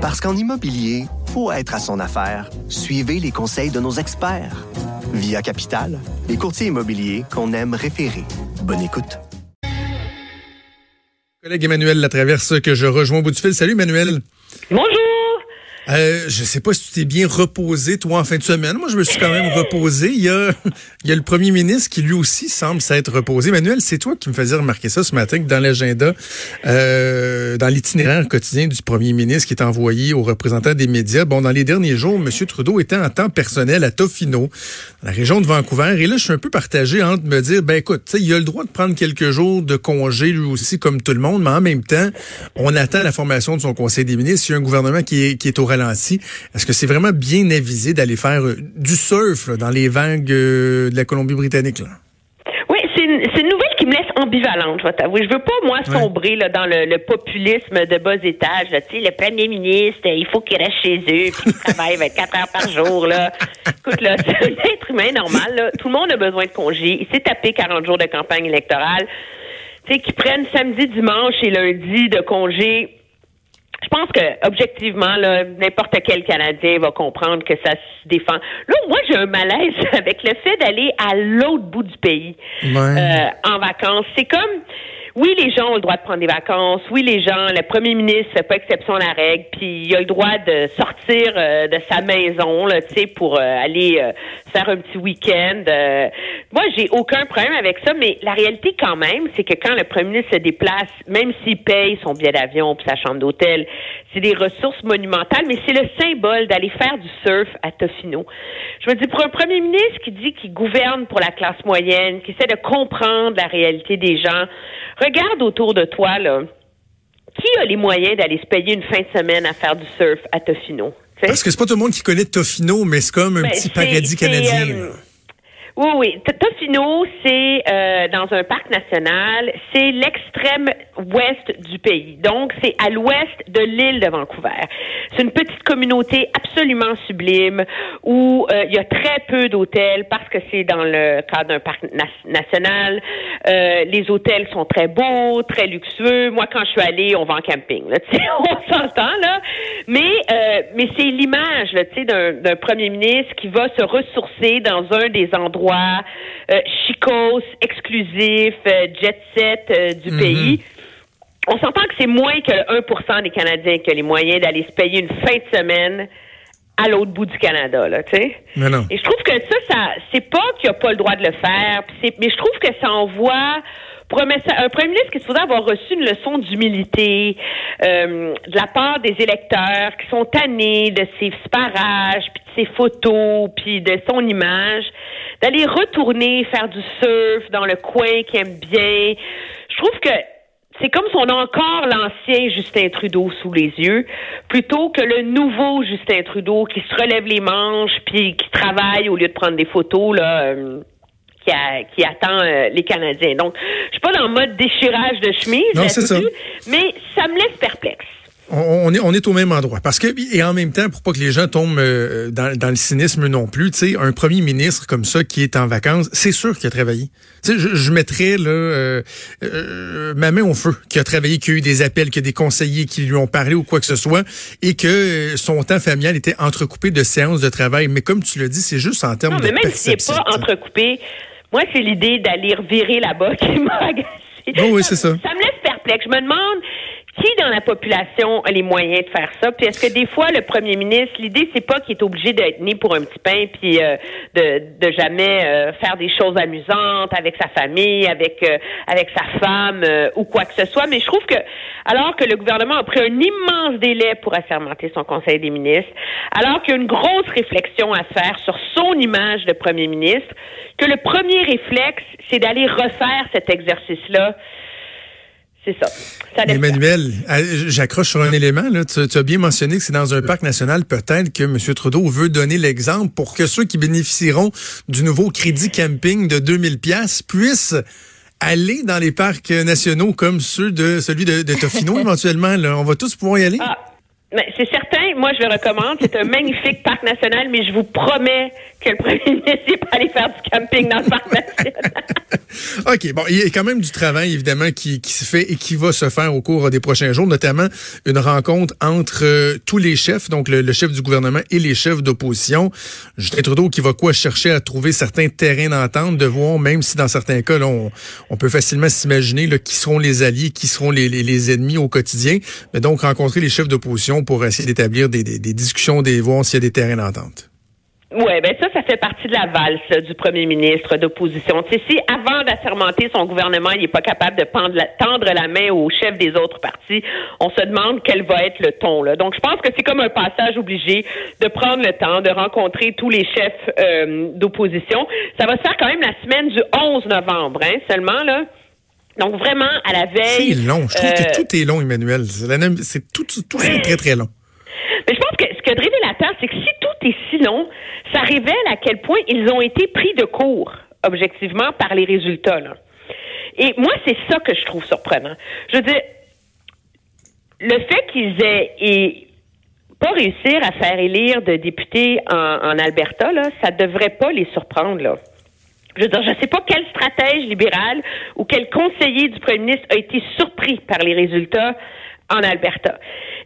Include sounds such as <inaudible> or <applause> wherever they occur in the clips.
Parce qu'en immobilier, faut être à son affaire. Suivez les conseils de nos experts. Via Capital, les courtiers immobiliers qu'on aime référer. Bonne écoute. Collègue Emmanuel Latraverse que je rejoins au bout du fil. Salut Emmanuel. Bonjour. Euh, je sais pas si tu t'es bien reposé, toi, en fin de semaine. Moi, je me suis quand même reposé. Il y a, il y a le premier ministre qui, lui aussi, semble s'être reposé. Manuel, c'est toi qui me faisais remarquer ça ce matin, que dans l'agenda, euh, dans l'itinéraire quotidien du premier ministre qui est envoyé aux représentants des médias, bon, dans les derniers jours, M. Trudeau était en temps personnel à Tofino, dans la région de Vancouver. Et là, je suis un peu partagé entre me dire, ben écoute, il a le droit de prendre quelques jours de congé, lui aussi, comme tout le monde, mais en même temps, on attend la formation de son conseil des ministres. Il y a un gouvernement qui est, qui est au est-ce que c'est vraiment bien avisé d'aller faire euh, du surf dans les vagues euh, de la Colombie-Britannique? Oui, c'est une, nouvelle qui me laisse ambivalente, je vais t'avouer. Je veux pas, moi, sombrer dans le, populisme de bas étage. le premier ministre, il faut qu'il reste chez eux, puis qu'il travaille 24 heures par jour. Là. Écoute, là, <laughs> c'est un être humain normal. Tout le monde a besoin de congés. Il s'est tapé 40 jours de campagne électorale. Tu sais, qu'ils prennent samedi, dimanche et lundi de congés je pense que objectivement, n'importe quel Canadien va comprendre que ça se défend. Là, moi, j'ai un malaise <laughs> avec le fait d'aller à l'autre bout du pays euh, en vacances. C'est comme oui, les gens ont le droit de prendre des vacances. Oui, les gens, le premier ministre fait pas exception à la règle. Puis il a le droit de sortir euh, de sa maison, là, tu sais, pour euh, aller euh, faire un petit week-end. moi, j'ai aucun problème avec ça, mais la réalité quand même, c'est que quand le premier ministre se déplace, même s'il paye son billet d'avion puis sa chambre d'hôtel, c'est des ressources monumentales, mais c'est le symbole d'aller faire du surf à Tofino. Je me dis, pour un premier ministre qui dit qu'il gouverne pour la classe moyenne, qui essaie de comprendre la réalité des gens, regarde autour de toi, là. Qui a les moyens d'aller se payer une fin de semaine à faire du surf à Tofino? Parce que c'est pas tout le monde qui connaît Tofino, mais c'est comme un ben, petit paradis canadien. Euh, oui, oui. Tofino, c'est euh, dans un parc national. C'est l'extrême ouest du pays. Donc, c'est à l'ouest de l'île de Vancouver. C'est une petite communauté absolument sublime où euh, il y a très peu d'hôtels parce que c'est dans le cadre d'un parc national. Euh, les hôtels sont très beaux, très luxueux. Moi, quand je suis allée, on va en camping. Là, <laughs> on s'entend là. Mais mais c'est l'image, tu sais, d'un premier ministre qui va se ressourcer dans un des endroits euh, chicos, exclusif, euh, jet set euh, du mhm. pays. On s'entend que c'est moins que 1% des Canadiens qui ont les moyens d'aller se payer une fin de semaine à l'autre bout du Canada, là, tu sais. Et je trouve que ça, ça c'est pas qu'il a pas le droit de le faire, mais je trouve que ça envoie un, premier ministre qui se faudrait avoir reçu une leçon d'humilité de la part des électeurs qui sont tannés de ses parages, puis de ses photos, puis de son image d'aller retourner faire du surf dans le coin qu'il aime bien. Je trouve que c'est comme si on a encore l'ancien Justin Trudeau sous les yeux, plutôt que le nouveau Justin Trudeau qui se relève les manches puis qui travaille au lieu de prendre des photos là. Euh, qui, attend euh, les Canadiens. Donc, je suis pas dans le mode déchirage de chemise, non, c'est ça. mais ça me laisse perplexe. On, est, on est au même endroit. Parce que, et en même temps, pour pas que les gens tombent euh, dans, dans, le cynisme non plus, tu sais, un premier ministre comme ça qui est en vacances, c'est sûr qu'il a travaillé. Tu sais, je, je mettrais là, euh, euh, ma main au feu, qui a travaillé, qui a eu des appels, qui a des conseillers qui lui ont parlé ou quoi que ce soit, et que son temps familial était entrecoupé de séances de travail. Mais comme tu l'as dit, c'est juste en termes non, mais même si c'est pas entrecoupé, moi, c'est l'idée d'aller revirer là-bas qui m'a agacé. Oh oui, c'est ça. Ça me laisse perplexe. Je me demande qui dans la population a les moyens de faire ça? Puis est-ce que des fois, le premier ministre, l'idée, c'est pas qu'il est obligé d'être né pour un petit pain puis euh, de, jamais euh, faire des choses amusantes avec sa famille, avec euh, avec sa femme ou quoi que ce soit. Mais je trouve que alors que le gouvernement a pris un immense délai pour assermenter son conseil des ministres, alors qu'il y a une grosse réflexion à faire sur son image de premier ministre, que le premier réflexe, c'est d'aller refaire cet exercice-là c'est ça. Emmanuel, euh, j'accroche sur un élément. Là. Tu, as bien mentionné que c'est dans un parc national. Peut-être que M. Trudeau veut donner l'exemple pour que ceux qui bénéficieront du nouveau crédit camping de 2000 pièces puissent aller dans les parcs nationaux comme ceux de celui de, de Tofino <laughs> éventuellement. Là. On va tous pouvoir y aller? Ah, c'est certain, moi je le recommande. C'est un magnifique parc national, mais je vous promets que le premier <laughs> ministre pas aller faire du camping dans le parc national. <laughs> OK, bon, il y a quand même du travail, évidemment, qui, qui se fait et qui va se faire au cours des prochains jours, notamment une rencontre entre euh, tous les chefs, donc le, chef du gouvernement et les chefs d'opposition. Justin Trudeau qui va quoi chercher à trouver certains terrains d'entente, de voir, même si dans certains cas, là, on, on peut facilement s'imaginer qui seront les alliés, qui seront les, les, les ennemis au quotidien, mais donc rencontrer les chefs d'opposition pour essayer d'établir des, discussions, des voir s'il y a des terrains d'entente. Oui, ben ça, ça fait partie de la valse du premier ministre d'opposition. Si avant d'assermenter son gouvernement, il n'est pas capable de tendre la main au chef des autres partis, on se demande quel va être le ton. Là. Donc, je pense que c'est comme un passage obligé de prendre le temps de rencontrer tous les chefs euh, d'opposition. Ça va se faire quand même la semaine du 11 novembre, hein, seulement là. Donc vraiment à la veille. C'est long. Je trouve que euh, tout est long, Emmanuel. C'est tout, tout est très très long. Mais je pense que ce qui est révélateur, c'est que si tout est si long, ça révèle à quel point ils ont été pris de court, objectivement, par les résultats. Et moi, c'est ça que je trouve surprenant. Je veux dire, le fait qu'ils aient pas réussir à faire élire de députés en, en Alberta, là, ça devrait pas les surprendre. Là. Je veux dire, je ne sais pas quel stratège libéral ou quel conseiller du premier ministre a été surpris par les résultats en Alberta.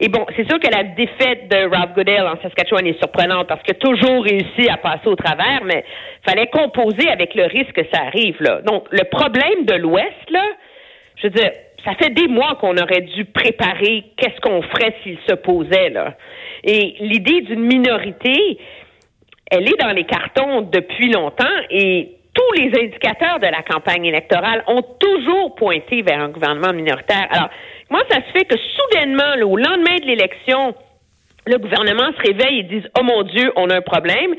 Et bon, c'est sûr que la défaite de Rob Goodell en Saskatchewan est surprenante parce qu'il a toujours réussi à passer au travers, mais fallait composer avec le risque que ça arrive, là. Donc, le problème de l'Ouest, là, je veux dire, ça fait des mois qu'on aurait dû préparer qu'est-ce qu'on ferait s'il se posait, là. Et l'idée d'une minorité, elle est dans les cartons depuis longtemps et tous les indicateurs de la campagne électorale ont toujours pointé vers un gouvernement minoritaire. Alors, comment ça se fait que soudainement, au lendemain de l'élection, le gouvernement se réveille et dit Oh mon Dieu, on a un problème.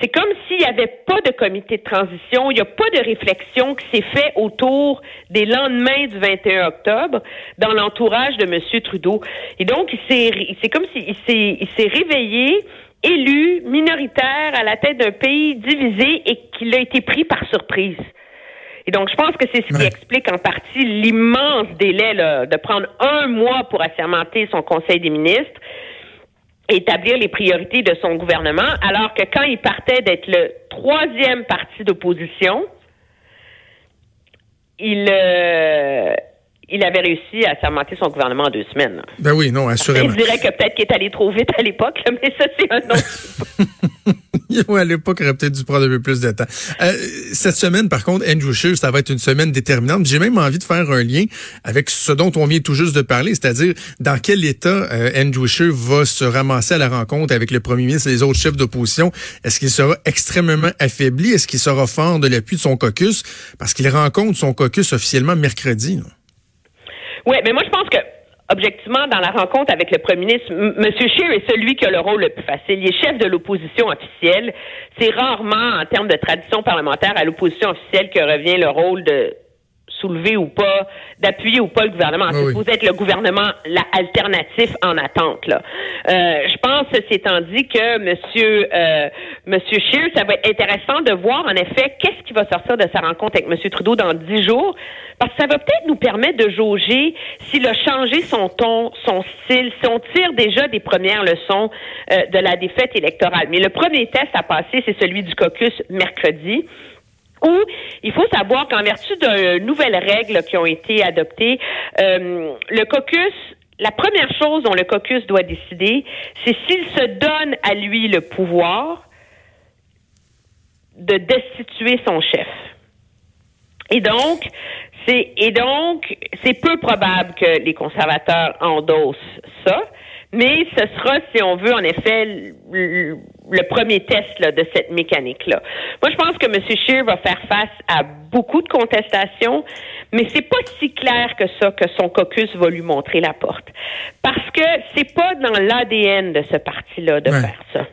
C'est comme s'il n'y avait pas de comité de transition, il n'y a pas de réflexion qui s'est fait autour des lendemains du 21 octobre dans l'entourage de M. Trudeau. Et donc, c'est comme s'il s'est réveillé élu, minoritaire, à la tête d'un pays divisé et qu'il a été pris par surprise. Et donc, je pense que c'est ce qui explique en partie l'immense délai de prendre un mois pour assermenter son Conseil des ministres, établir les priorités de son gouvernement, alors que quand il partait d'être le troisième parti d'opposition, il, euh, il avait réussi à sermenter son gouvernement en deux semaines. Ben oui, non, assurément. je dirais que peut-être qu'il est allé trop vite à l'époque, mais ça, c'est un autre. <laughs> <laughs> à l'époque, aurait peut-être dû prendre un peu plus de temps. Euh, cette semaine, par contre, Andrew Scheer, ça va être une semaine déterminante. J'ai même envie de faire un lien avec ce dont on vient tout juste de parler, c'est-à-dire dans quel état euh, Andrew Scheer va se ramasser à la rencontre avec le premier ministre et les autres chefs d'opposition. Est-ce qu'il sera extrêmement affaibli? Est-ce qu'il sera fort de l'appui de son caucus? Parce qu'il rencontre son caucus officiellement mercredi. Oui, mais moi, je pense que objectivement, dans la rencontre avec le premier ministre, M. Scheer est celui qui a le rôle le plus facile. Il est chef de l'opposition officielle. C'est rarement, en termes de tradition parlementaire, à l'opposition officielle que revient le rôle de soulever ou pas, d'appuyer ou pas le gouvernement. C'est vous être le gouvernement la, alternatif en attente. Là. Euh, je pense, ceci étant dit, que Monsieur euh, Monsieur Scheer, ça va être intéressant de voir en effet qu'est-ce qui va sortir de sa rencontre avec Monsieur Trudeau dans dix jours, parce que ça va peut-être nous permettre de jauger s'il a changé son ton, son style, si on tire déjà des premières leçons euh, de la défaite électorale. Mais le premier test à passer, c'est celui du caucus mercredi il faut savoir qu'en vertu de nouvelles règles qui ont été adoptées, euh, le caucus la première chose dont le caucus doit décider, c'est s'il se donne à lui le pouvoir de destituer son chef. Et donc, c'est et donc c'est peu probable que les conservateurs endossent ça. Mais ce sera, si on veut, en effet, le, premier test de cette mécanique-là. Moi, je pense que M. Scheer va faire face à beaucoup de contestations, mais c'est pas si clair que ça que son caucus va lui montrer la porte. Parce que c'est pas dans l'ADN de ce parti-là de faire ça.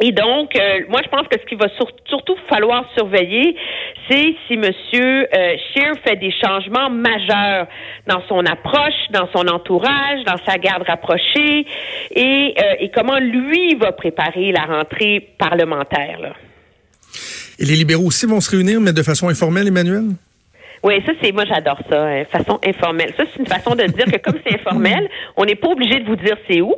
Et donc, euh, moi, je pense que ce qu'il va surtout falloir surveiller, c'est si M. Euh, Scheer fait des changements majeurs dans son approche, dans son entourage, dans sa garde rapprochée, et, euh, et comment lui va préparer la rentrée parlementaire. Là. Et les libéraux aussi vont se réunir, mais de façon informelle, Emmanuel? Oui, ça c'est moi j'adore ça, hein, façon informelle. Ça c'est une façon de dire que comme c'est informel, <laughs> on n'est pas obligé de vous dire c'est où.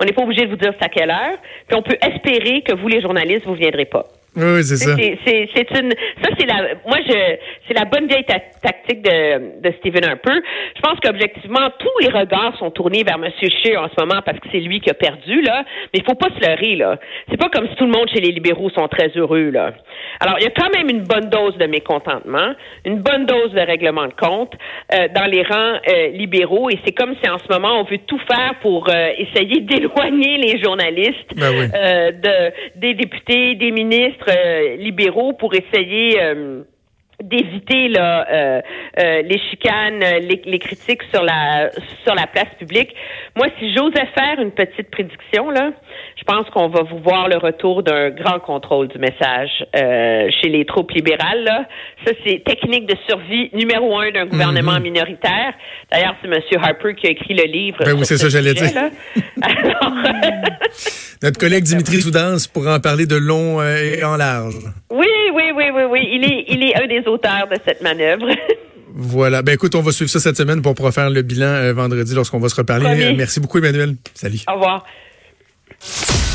On n'est pas obligé de vous dire c'est à quelle heure. Puis on peut espérer que vous, les journalistes, vous viendrez pas. Oui, c'est ça. C'est une, ça c'est la, moi je, c'est la bonne vieille tactique de, de Stephen Harper. Je pense qu'objectivement tous les regards sont tournés vers M. Scheer en ce moment parce que c'est lui qui a perdu là. Mais il faut pas se leurrer là. C'est pas comme si tout le monde chez les libéraux sont très heureux là. Alors il y a quand même une bonne dose de mécontentement, une bonne dose de règlement de compte euh, dans les rangs euh, libéraux et c'est comme si en ce moment on veut tout faire pour euh, essayer <laughs> d'éloigner les journalistes ben oui. de des députés, des ministres euh, libéraux pour essayer euh, d'éviter là euh, les chicanes, les, critiques sur la sur la place publique. Moi, si j'osais faire une petite prédiction là, je pense qu'on va vous voir le retour d'un grand contrôle du message chez les troupes libérales. Là. Ça, c'est technique de survie numéro un d'un gouvernement Mhm. minoritaire. D'ailleurs, c'est M. Harper qui a écrit le livre. Ben oui, c'est ce ça, j'allais dire. là. <laughs> Alors, <laughs> Notre collègue Dimitri Soudance pourra en parler de long euh, et en large. Oui, oui, oui, oui, oui. Il est, il est un des auteurs de cette manœuvre. <laughs> Voilà. Ben écoute, on va suivre ça cette semaine pour pouvoir faire le bilan euh, vendredi lorsqu'on va se reparler. Euh, merci beaucoup, Emmanuel. Salut. Au revoir.